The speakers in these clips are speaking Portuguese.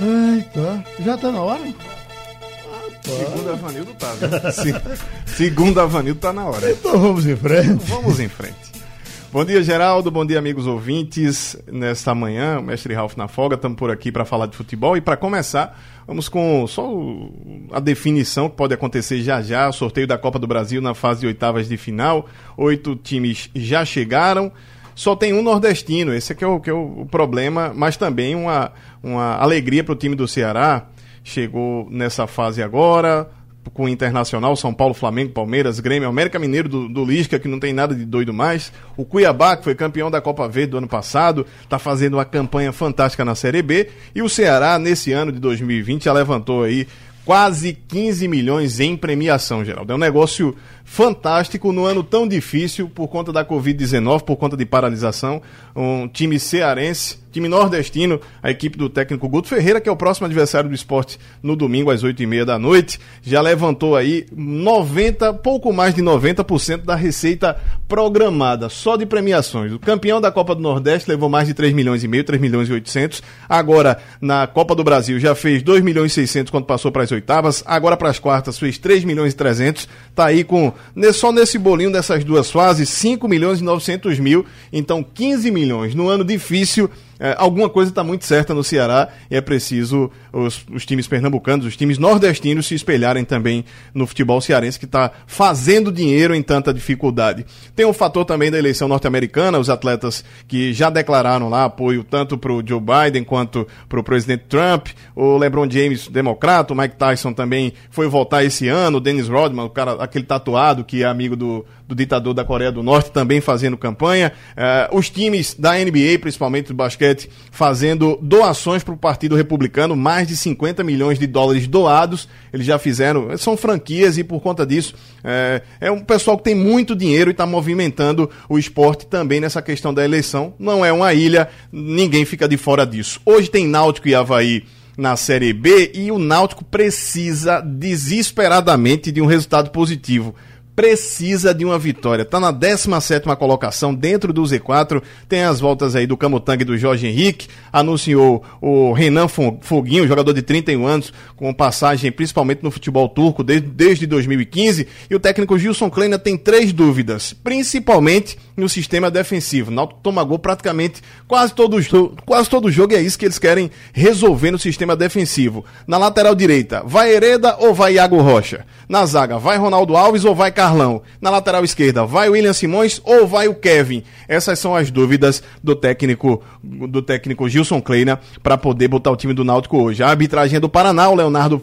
Eita, já tá na hora? Segundo a Vanildo tá, né? Segundo a Vanildo tá na hora. Então vamos em frente. Vamos em frente. Bom dia, Geraldo. Bom dia, amigos ouvintes. Nesta manhã, o mestre Ralf na folga, estamos por aqui para falar de futebol. E para começar, vamos com só a definição que pode acontecer já já: sorteio da Copa do Brasil na fase de oitavas de final. Oito times já chegaram. Só tem um nordestino, esse aqui é o, que é o problema, mas também uma, uma alegria para o time do Ceará. Chegou nessa fase agora, com o Internacional, São Paulo, Flamengo, Palmeiras, Grêmio, América Mineiro do, do Lisca, que não tem nada de doido mais. O Cuiabá, que foi campeão da Copa Verde do ano passado, está fazendo uma campanha fantástica na Série B. E o Ceará, nesse ano de 2020, já levantou aí quase 15 milhões em premiação, Geraldo. É um negócio fantástico no ano tão difícil por conta da Covid-19, por conta de paralisação. Um time cearense, time nordestino, a equipe do técnico Guto Ferreira, que é o próximo adversário do esporte no domingo às 8h30 da noite, já levantou aí 90, pouco mais de 90% da receita programada, só de premiações. O campeão da Copa do Nordeste levou mais de 3 milhões e meio, 3 milhões e 800. Agora, na Copa do Brasil, já fez 2 milhões e 600 quando passou para as oitavas. Agora, para as quartas, fez 3 milhões e 300. Tá aí com só nesse bolinho dessas duas fases, 5 milhões e 900 mil, então 15 milhões. No ano difícil, é, alguma coisa está muito certa no Ceará e é preciso os, os, times pernambucanos, os times nordestinos se espelharem também no futebol cearense que está fazendo dinheiro em tanta dificuldade. Tem um fator também da eleição norte-americana, os atletas que já declararam lá apoio tanto para o Joe Biden quanto para o presidente Trump, o LeBron James, democrata, o Mike Tyson também foi votar esse ano, o Dennis Rodman, o cara, aquele tatuado que é amigo do, do ditador da Coreia do Norte, também fazendo campanha. Uh, os times da NBA, principalmente do basquete, fazendo doações para o Partido Republicano, mais de 50 milhões de dólares doados. Eles já fizeram, são franquias e por conta disso é, é um pessoal que tem muito dinheiro e está movimentando o esporte também nessa questão da eleição. Não é uma ilha, ninguém fica de fora disso. Hoje tem Náutico e Havaí na Série B e o Náutico precisa desesperadamente de um resultado positivo precisa de uma vitória. Está na 17 colocação dentro do Z4. Tem as voltas aí do Camutanga e do Jorge Henrique. Anunciou o Renan Foguinho, jogador de 31 anos, com passagem principalmente no futebol turco desde, desde 2015. E o técnico Gilson Kleina tem três dúvidas, principalmente no sistema defensivo. Náutico toma gol praticamente quase todo, quase todo jogo e é isso que eles querem resolver no sistema defensivo. Na lateral direita, vai Hereda ou vai Iago Rocha? Na zaga, vai Ronaldo Alves ou vai Carlão. Na lateral esquerda, vai William Simões ou vai o Kevin? Essas são as dúvidas do técnico do técnico Gilson Kleina para poder botar o time do Náutico hoje. A arbitragem é do Paraná, o Leonardo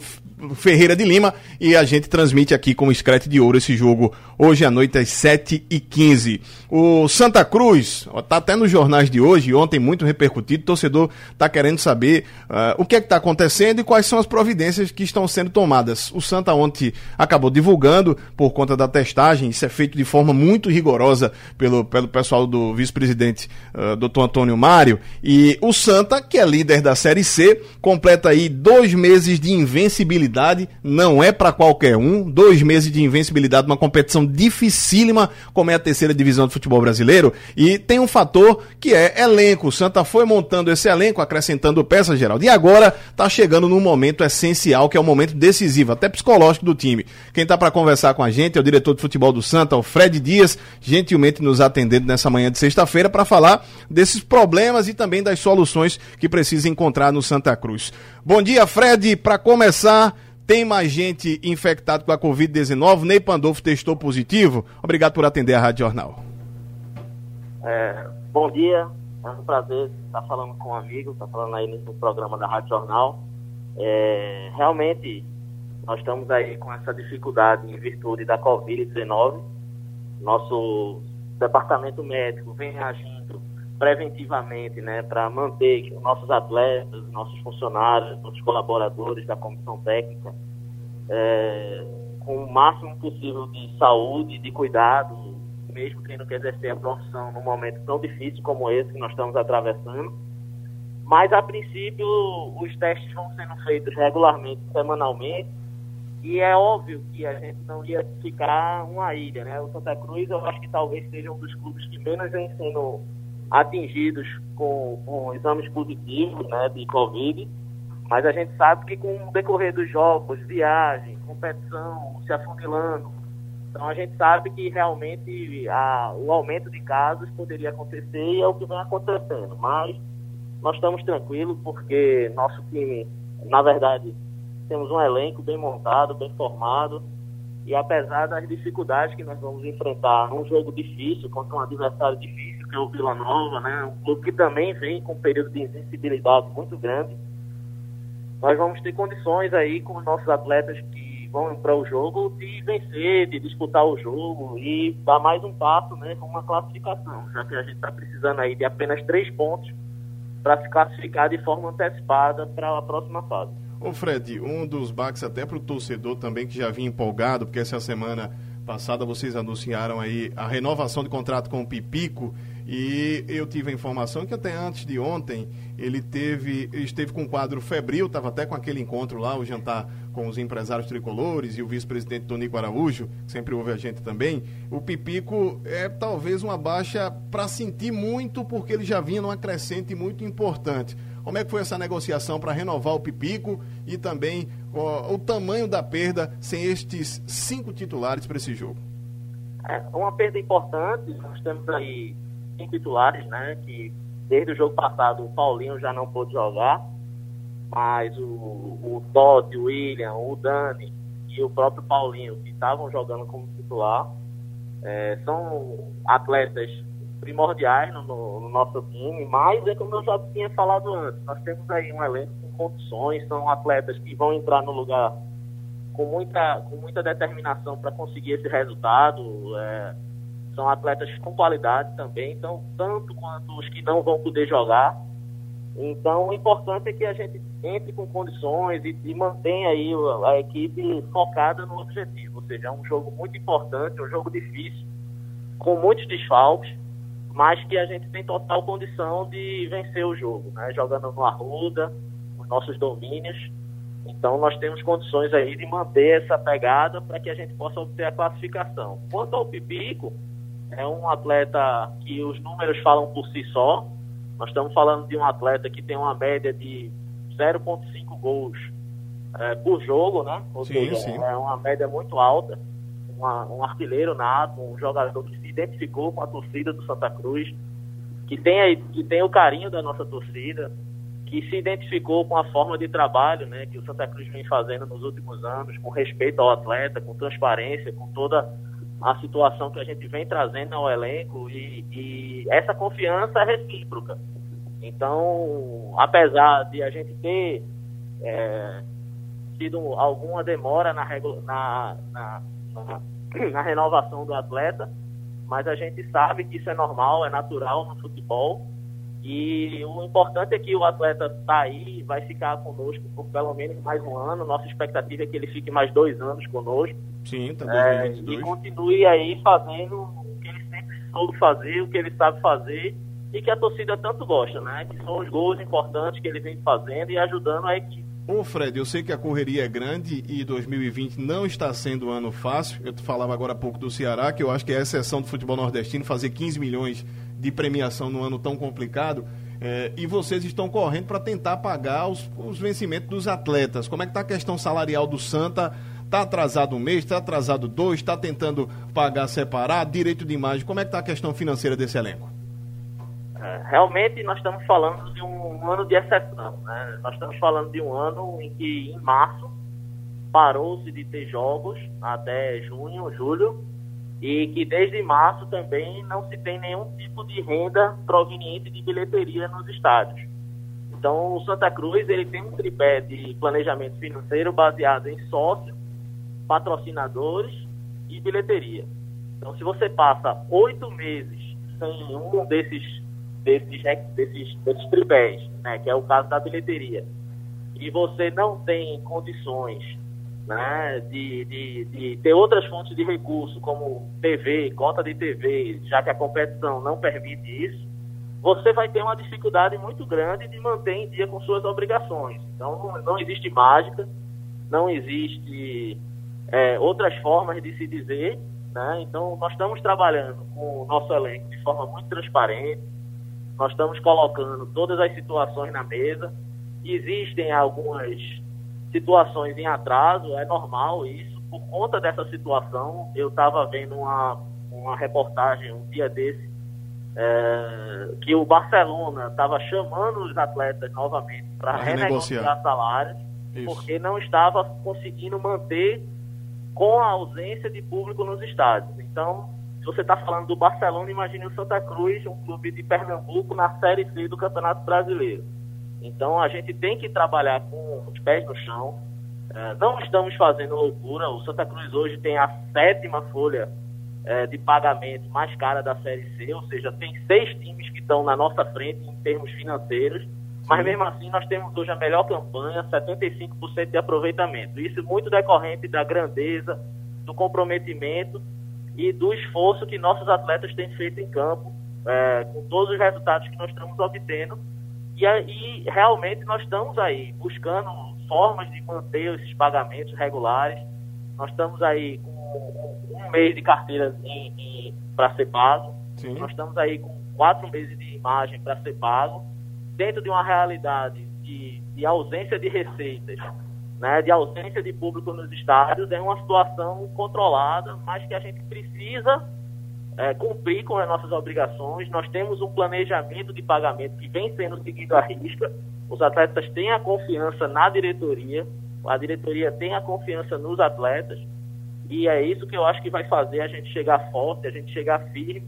Ferreira de Lima e a gente transmite aqui com o Screte de Ouro esse jogo hoje à noite às 7h15. O Santa Cruz, está até nos jornais de hoje, ontem muito repercutido, o torcedor está querendo saber uh, o que é que está acontecendo e quais são as providências que estão sendo tomadas. O Santa ontem acabou divulgando por conta da testagem, isso é feito de forma muito rigorosa pelo, pelo pessoal do vice-presidente uh, doutor Antônio Mário, e o Santa, que é líder da Série C, completa aí dois meses de invencibilidade invencibilidade não é para qualquer um. Dois meses de invencibilidade, uma competição dificílima, como é a terceira divisão do futebol brasileiro. E tem um fator que é elenco. O Santa foi montando esse elenco, acrescentando peças, Geraldo. E agora está chegando num momento essencial, que é o um momento decisivo, até psicológico do time. Quem está para conversar com a gente é o diretor de futebol do Santa, o Fred Dias, gentilmente nos atendendo nessa manhã de sexta-feira para falar desses problemas e também das soluções que precisa encontrar no Santa Cruz. Bom dia, Fred. Para começar, tem mais gente infectada com a Covid-19. Ney Pandolfo testou positivo. Obrigado por atender a Rádio Jornal. É, bom dia. É um prazer estar falando com um amigo, estar falando aí no programa da Rádio Jornal. É, realmente, nós estamos aí com essa dificuldade em virtude da Covid-19. Nosso departamento médico vem reagindo preventivamente, né, para manter nossos atletas, nossos funcionários, nossos colaboradores da comissão técnica é, com o máximo possível de saúde, de cuidado, mesmo tendo que exercer a profissão num momento tão difícil como esse que nós estamos atravessando. Mas, a princípio, os testes vão sendo feitos regularmente, semanalmente, e é óbvio que a gente não ia ficar uma ilha, né? O Santa Cruz, eu acho que talvez seja um dos clubes que menos sendo atingidos com, com exames positivos né, de Covid. Mas a gente sabe que com o decorrer dos jogos, viagem, competição, se afunilando, então a gente sabe que realmente a, o aumento de casos poderia acontecer e é o que vem acontecendo. Mas nós estamos tranquilos porque nosso time, na verdade, temos um elenco bem montado, bem formado. E apesar das dificuldades que nós vamos enfrentar num jogo difícil, contra um adversário difícil, que é o Vila Nova, né? Um clube que também vem com um período de insensibilidade muito grande. Nós vamos ter condições aí com os nossos atletas que vão para o jogo de vencer, de disputar o jogo e dar mais um passo, né? Com uma classificação, já que a gente está precisando aí de apenas três pontos para se classificar de forma antecipada para a próxima fase. Ô Fred, um dos baques até para o torcedor também que já vinha empolgado, porque essa semana passada vocês anunciaram aí a renovação de contrato com o Pipico e eu tive a informação que até antes de ontem ele teve esteve com um quadro febril, estava até com aquele encontro lá, o jantar com os empresários tricolores e o vice-presidente Tonico Araújo, que sempre ouve a gente também. O Pipico é talvez uma baixa para sentir muito, porque ele já vinha numa crescente muito importante. Como é que foi essa negociação para renovar o Pipico e também ó, o tamanho da perda sem estes cinco titulares para esse jogo? É uma perda importante. Nós temos aí cinco titulares, né? Que desde o jogo passado o Paulinho já não pôde jogar, mas o, o Todd, o William, o Dani e o próprio Paulinho que estavam jogando como titular é, são atletas primordiais no, no, nosso time, mas é como eu já tinha falado antes, nós temos aí um elenco com condições, são atletas que vão entrar no lugar com muita, com muita determinação para conseguir esse resultado. É, são atletas com qualidade também, então tanto quanto os que não vão poder jogar. Então o importante é que a gente entre com condições e, e mantenha aí a, equipe focada no objetivo. Ou seja, é um jogo muito importante, um jogo difícil, com muitos desfalques mas que a gente tem total condição de vencer o jogo, né? jogando no Arruda, os nossos domínios. Então nós temos condições aí de manter essa pegada para que a gente possa obter a classificação. Quanto ao Pipico, é um atleta que os números falam por si só. Nós estamos falando de um atleta que tem uma média de 0,5 gols é, por jogo, né? Ou sim, seja, sim. é uma média muito alta. Uma, um artilheiro nato, um jogador que identificou com a torcida do Santa Cruz, que tem, que tem o carinho da nossa torcida, que se identificou com a forma de trabalho né, que o Santa Cruz vem fazendo nos últimos anos, com respeito ao atleta, com transparência, com toda a situação que a gente vem trazendo ao elenco e, e essa confiança é recíproca. Então, apesar de a gente ter é, tido alguma demora na, na, na, na, na renovação do atleta, mas a gente sabe que isso é normal, é natural no futebol. E o importante é que o atleta está aí, vai ficar conosco por pelo menos mais um ano. Nossa expectativa é que ele fique mais dois anos conosco. Sim, tá é, E continue aí fazendo o que ele sempre soube fazer, o que ele sabe fazer e que a torcida tanto gosta, né? Que são os gols importantes que ele vem fazendo e ajudando a equipe. Ô Fred, eu sei que a correria é grande e 2020 não está sendo um ano fácil. Eu falava agora há pouco do Ceará, que eu acho que é a exceção do futebol nordestino fazer 15 milhões de premiação num ano tão complicado. É, e vocês estão correndo para tentar pagar os, os, vencimentos dos atletas. Como é que está a questão salarial do Santa? Está atrasado um mês, está atrasado dois, está tentando pagar separado, direito de imagem. Como é que está a questão financeira desse elenco? É, realmente nós estamos falando de um ano de exceção. Né? Nós estamos falando de um ano em que, em março, parou-se de ter jogos até junho, julho, e que desde março também não se tem nenhum tipo de renda proveniente de bilheteria nos estádios. Então, o Santa Cruz ele tem um tripé de planejamento financeiro baseado em sócios, patrocinadores e bilheteria. Então, se você passa oito meses sem um desses desses, desses, desses tripés, né, que é o caso da bilheteria, e você não tem condições né, de, de, de ter outras fontes de recurso, como TV, cota de TV, já que a competição não permite isso, você vai ter uma dificuldade muito grande de manter em dia com suas obrigações. Então, não, não existe mágica, não existe é, outras formas de se dizer. Né? Então, nós estamos trabalhando com o nosso elenco de forma muito transparente, nós estamos colocando todas as situações na mesa existem algumas situações em atraso, é normal isso. Por conta dessa situação, eu estava vendo uma, uma reportagem um dia desse é, que o Barcelona estava chamando os atletas novamente para renegociar salários, Isso. porque não estava conseguindo manter com a ausência de público nos estádios. Então, se você está falando do Barcelona, imagine o Santa Cruz, um clube de Pernambuco, na Série C do Campeonato Brasileiro. Então, a gente tem que trabalhar com os pés no chão. É, não estamos fazendo loucura. O Santa Cruz hoje tem a sétima folha é, de pagamento mais cara da Série C, ou seja, tem seis times que estão na nossa frente em termos financeiros, mas mesmo assim nós temos hoje a melhor campanha, 75% de aproveitamento. Isso muito decorrente da grandeza, do comprometimento e do esforço que nossos atletas têm feito em campo, é, com todos os resultados que nós estamos obtendo. E, e realmente nós estamos aí buscando formas de manter esses pagamentos regulares. Nós estamos aí com um mês de carteira para ser pago. Sim. Nós estamos aí com quatro meses de imagem para ser pago, dentro de uma realidade de, de ausência de receitas, né, de ausência de público nos estádios, é uma situação controlada, mas que a gente precisa é, cumprir com as nossas obrigações. Nós temos um planejamento de pagamento que vem sendo seguido à risca. Os atletas têm a confiança na diretoria, a diretoria tem a confiança nos atletas. E é isso que eu acho que vai fazer a gente chegar forte, a gente chegar firme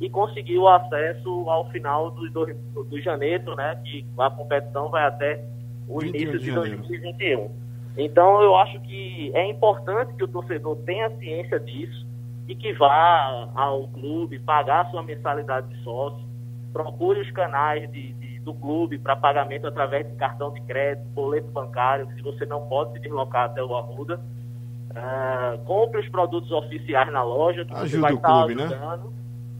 e conseguir o acesso ao final do, do, do janeiro, né? Que a competição vai até o início de, de 2021. Então eu acho que é importante que o torcedor tenha ciência disso e que vá ao clube pagar sua mensalidade de sócio, procure os canais de, de do clube para pagamento através de cartão de crédito, boleto bancário, se você não pode se deslocar até o Arruda Uh, compre os produtos oficiais na loja, que Ajuda você vai estar tá clube, né? ajudando. Né?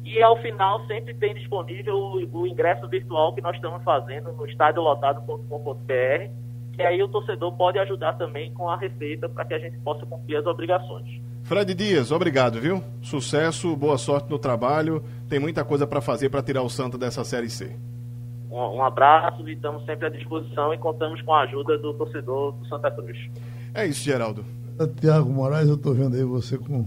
E ao final sempre tem disponível o, o, ingresso virtual que nós estamos fazendo no estadiolotado.com.br, que aí o torcedor pode ajudar também com a receita para que a gente possa cumprir as obrigações. Fred Dias, obrigado, viu? Sucesso, boa sorte no trabalho. Tem muita coisa para fazer para tirar o Santa dessa Série C. Um, um abraço e estamos sempre à disposição e contamos com a ajuda do torcedor do Santa Cruz. É isso, Geraldo. Tiago Moraes, eu estou vendo aí você com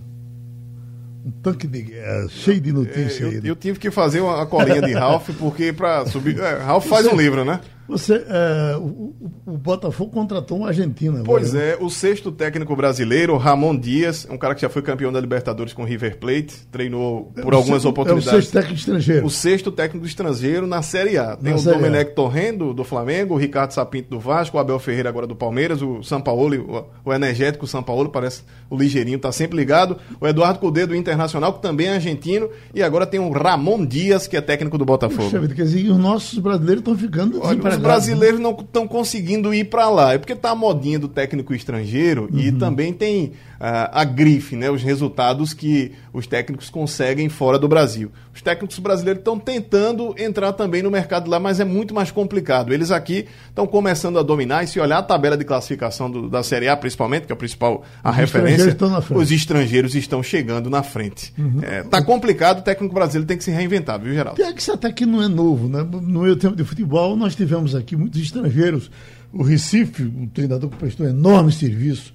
um tanque de guerra, cheio de notícias. É, eu, eu, tive que fazer uma colinha de Ralph, porque para subir. É, Ralph faz um livro, né? Você, é, o, o, Botafogo contratou um argentino. Pois agora, é, o sexto técnico brasileiro, Ramon Dias, um cara que já foi campeão da Libertadores com River Plate, treinou por é algumas oportunidades. É o sexto técnico estrangeiro. O sexto técnico estrangeiro na Série A. Tem na o Domenech Torrendo, do Flamengo, o Ricardo Sapinto, do Vasco, o Abel Ferreira agora do Palmeiras, o São Paulo, o, o energético São Paulo, parece o ligeirinho, tá sempre ligado. O Eduardo Cudê, do Internacional, que também é argentino, e agora tem o Ramon Dias, que é técnico do Botafogo. Puxa, quer dizer, os nossos brasileiros estão ficando Olha, os brasileiros não estão conseguindo ir para lá. É porque tá a modinha do técnico estrangeiro uhum. e também tem uh, a grife, né? Os resultados que os técnicos conseguem fora do Brasil. Os técnicos brasileiros estão tentando entrar também no mercado lá, mas é muito mais complicado. Eles aqui estão começando a dominar e se olhar a tabela de classificação do, da Série A, principalmente, que é a principal a os referência, estrangeiros os estrangeiros estão chegando na frente. Uhum. É, tá complicado, o técnico brasileiro tem que se reinventar, viu, Geraldo? Pior que isso até que não é novo, né? No meu tempo de futebol, nós tivemos aqui muitos estrangeiros. O Recife, um treinador que prestou enorme serviço.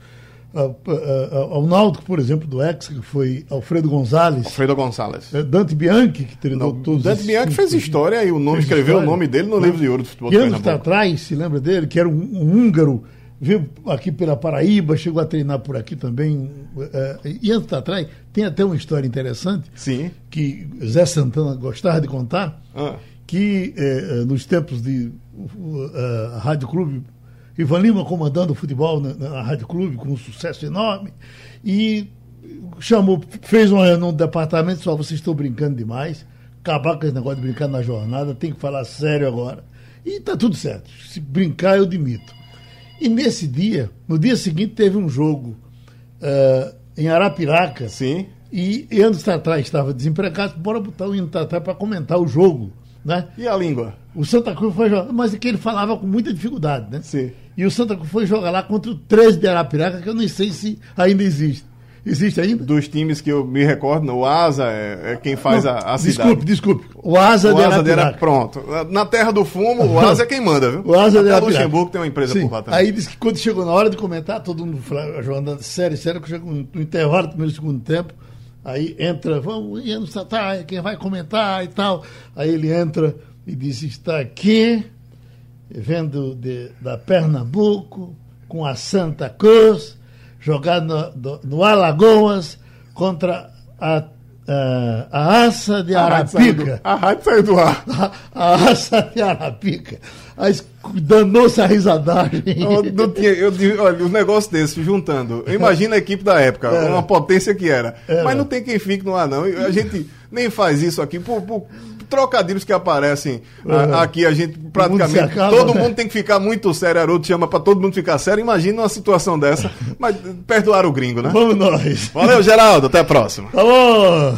Ao Náutico, por exemplo, do Ex, que foi Alfredo Gonzalez. Alfredo Gonzalez. É, Dante Bianchi, que treinou Não, todos Dante Bianchi fez história e o nome escreveu história. o nome dele no livro de ouro do futebol. E anos atrás, se lembra dele, que era um, um húngaro veio aqui pela Paraíba, chegou a treinar por aqui também. É, e antes atrás, tem até uma história interessante Sim. que Zé Santana gostava de contar, ah. Que é, nos tempos de uh, Rádio Clube, Ivan Lima comandando o futebol na, na, Rádio Clube com um sucesso enorme, e chamou, fez uma reunião no departamento, só vocês estão brincando demais, acabar com esse negócio de brincar na jornada, tem que falar sério agora. E tá tudo certo. Se brincar, eu demito. E nesse dia, no dia seguinte, teve um jogo uh, em Arapiraca. Sim. E Ian Tatá estava desempregado, bora botar o Ian Tatá para comentar o jogo. Né? E a língua? O Santa Cruz foi jogar, mas é que ele falava com muita dificuldade, né? Sim. E o Santa Cruz foi jogar lá contra o 13 de Arapiraca, que eu nem sei se ainda existe. Existe ainda? Dos times que eu me recordo, o Asa é, é quem faz Não, a, a desculpe, desculpe. O Asa O de Asa de Arapiraca. Ara- pronto. Na terra do fumo, o Asa é quem manda, viu? O Asa de Até Arapiraca. Luxemburgo tem uma empresa Sim. por lá também. Aí disse que quando chegou na hora de comentar, todo mundo falava, Joana, sério, sério, que chegou no intervalo do primeiro e segundo tempo, aí entra, vamos, Ian Satai, quem vai comentar e tal. Aí ele entra e diz, está aqui, vendo de, da Pernambuco, com a Santa Cruz, jogado no, do- no Alagoas contra a, a, a Aça de Arapica. A rádio saiu do ar. A, a raça de Arapica. Danou-se a risadagem. Eu, não tinha, eu olha, os negócios desses, juntando. Imagina a equipe da época, Era. uma potência que era. Era. Mas não tem quem fique no ar, não. A gente nem faz isso aqui por, por trocadilhos que aparecem a- Era. aqui. A gente praticamente. acaba, todo né? mundo tem que ficar muito sério. Haroldo chama pra todo mundo ficar sério. Imagina uma situação dessa. Mas perdoar o gringo, né? Vamos nós. Valeu, Geraldo. Até a próxima. Tá bom.